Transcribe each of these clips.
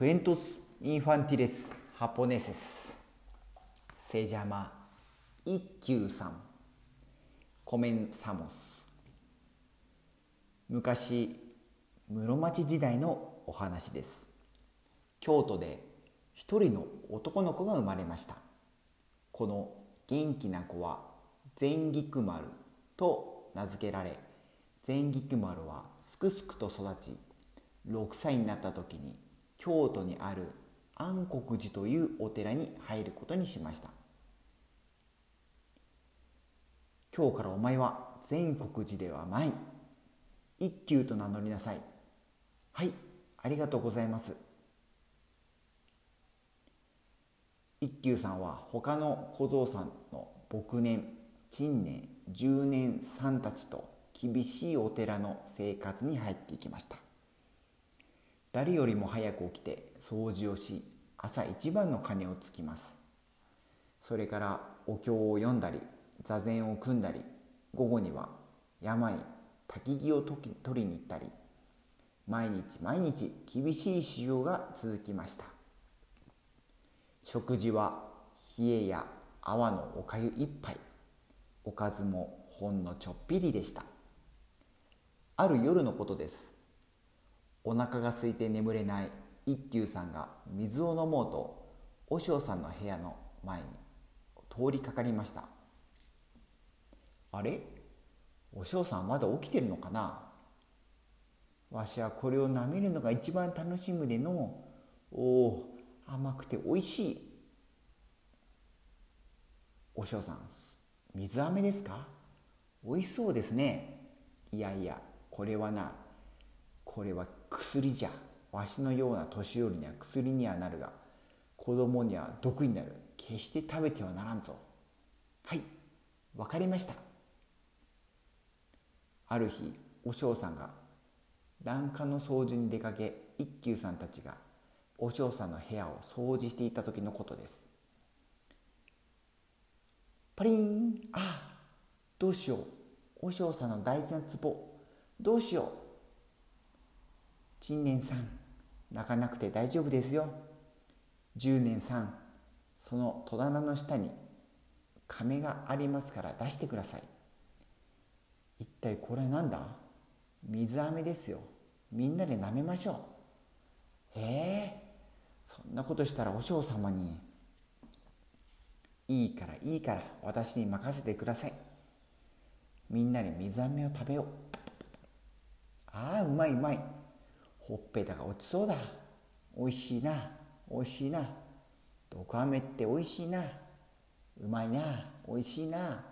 クエントス・インファンティレス・ハポネセスセジャマ・一休さんコメンサモス昔室町時代のお話です京都で一人の男の子が生まれましたこの元気な子は善菊丸と名付けられ善菊丸はすくすくと育ち6歳になった時に京都にある安国寺というお寺に入ることにしました。今日からお前は全国寺ではない。一休と名乗りなさい。はいありがとうございます。一休さんは他の小僧さんの牧年陳年十年さんたちと厳しいお寺の生活に入っていきました。誰よりも早く起きて掃除をし朝一番の鐘をつきます。それからお経を読んだり座禅を組んだり午後には山へ焚き木を取りに行ったり毎日毎日厳しい修行が続きました。食事は冷えや泡のおかゆ一杯。おかずもほんのちょっぴりでした。ある夜のことです。お腹が空いて眠れない一休さんが水を飲もうと和尚さんの部屋の前に通りかかりました。あれ？お尚さんまだ起きてるのかな？わしはこれを舐めるのが一番楽しむでの。おお甘くておいしい。お尚さん水飴ですか？おいしそうですね。いやいやこれはなこれは薬じゃわしのような年寄りには薬にはなるが子供には毒になる。決して食べてはならんぞ。はい。わかりました。ある日お尚さんが檀家の掃除に出かけ一休さんたちがお尚さんの部屋を掃除していた時のことです。パリン。あどうしよう。お尚さんの大事な壺。どうしよう。陳年さん泣かなくて大丈夫ですよ。十年さんその戸棚の下に亀がありますから出してください。一体これは何だ？水飴ですよ。みんなで舐めましょう。ええ、そんなことしたらお嬢様にいいからいいから私に任せてください。みんなで水飴を食べよう。ああうまいうまい。ほっぺたが落ちそうだ。おいしいな。おいしいな。毒飴っておいしいな。うまいな。おいしいな。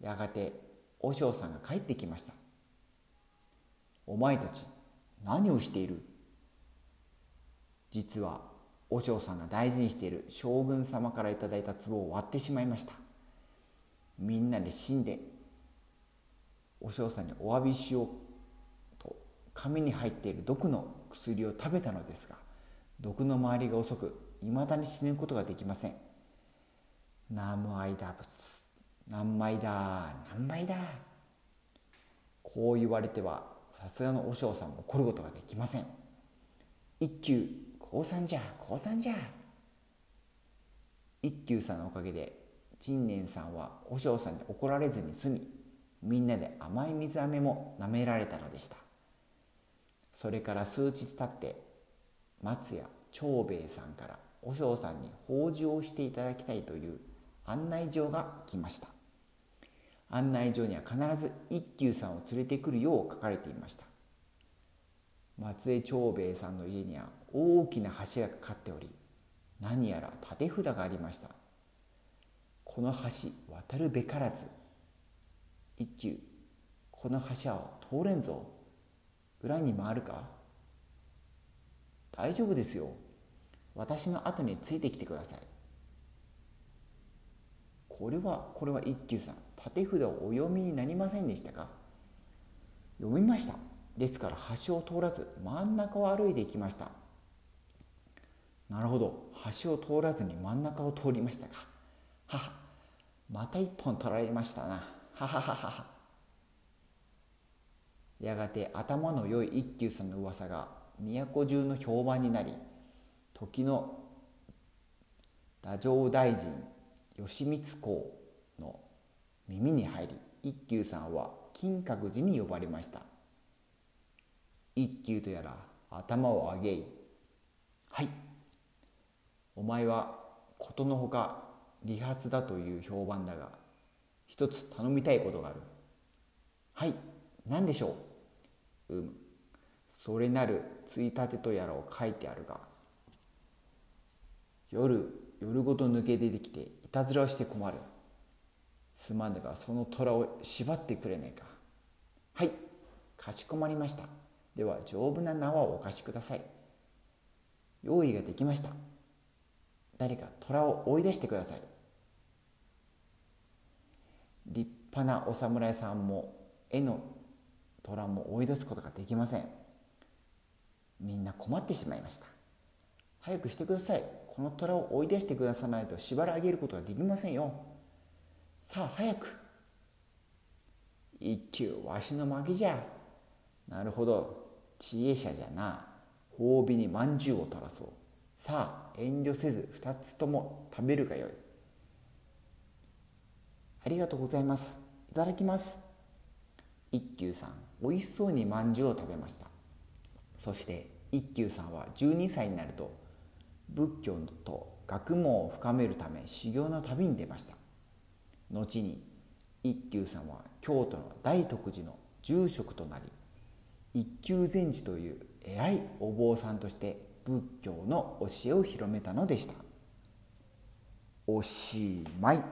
やがて和尚さんが帰ってきました。お前たち何をしている？実は和尚さんが大事にしている将軍様から頂いた壺を割ってしまいました。みんなで死んで和尚さんにお詫びしよう。紙に入っている毒の薬を食べたのですが毒の周りが遅くいまだに死ぬことができません。南無アイダ仏何枚だ何枚だこう言われてはさすがの和尚さんも怒ることができません。一休降参じゃ降参じゃ。一休さんのおかげで陳年さんは和尚さんに怒られずに済みみんなで甘い水飴も舐められたのでした。それから数日経って松屋長兵衛さんから和尚さんに法事をしていただきたいという案内状が来ました。案内状には必ず一休さんを連れてくるよう書かれていました。松江長兵衛さんの家には大きな橋がかかっており何やら立て札がありました。この橋渡るべからず一休この橋は通れんぞ。裏に回るか？大丈夫ですよ。私の後についてきてください。これはこれは一休さん立て札をお読みになりませんでしたか？読みました。ですから橋を通らず真ん中を歩いていきました。なるほど。橋を通らずに真ん中を通りましたか。はは。また一本取られましたな。はははは。やがて頭の良い一休さんの噂が都中の評判になり時の太政大臣義満公の耳に入り一休さんは金閣寺に呼ばれました。一休とやら頭を上げいはいお前はことのほか利発だという評判だが一つ頼みたいことがある。はい何でしょう？うむそれなるついたてとやらを書いてあるが夜夜ごと抜け出てきていたずらをして困る。すまぬがその虎を縛ってくれないか。はいかしこまりました。では丈夫な縄をお貸しください。用意ができました。誰か虎を追い出してください。立派なお侍さんも絵の虎も追い出すことができません。みんな困ってしまいました。早くしてください。この虎を追い出してくださないと縛り上げることができませんよ。さあ早く。一休わしの負けじゃ。なるほど。知恵者じゃな。褒美にまんじゅうを取らそう。さあ遠慮せず二つとも食べるがよい。ありがとうございます。いただきます。一休さん。おいしそうにまんじゅうを食べました。そして一休さんは12歳になると仏教と学問を深めるため修行の旅に出ました。後に一休さんは京都の大徳寺の住職となり一休禅師という偉いお坊さんとして仏教の教えを広めたのでした。おしまい。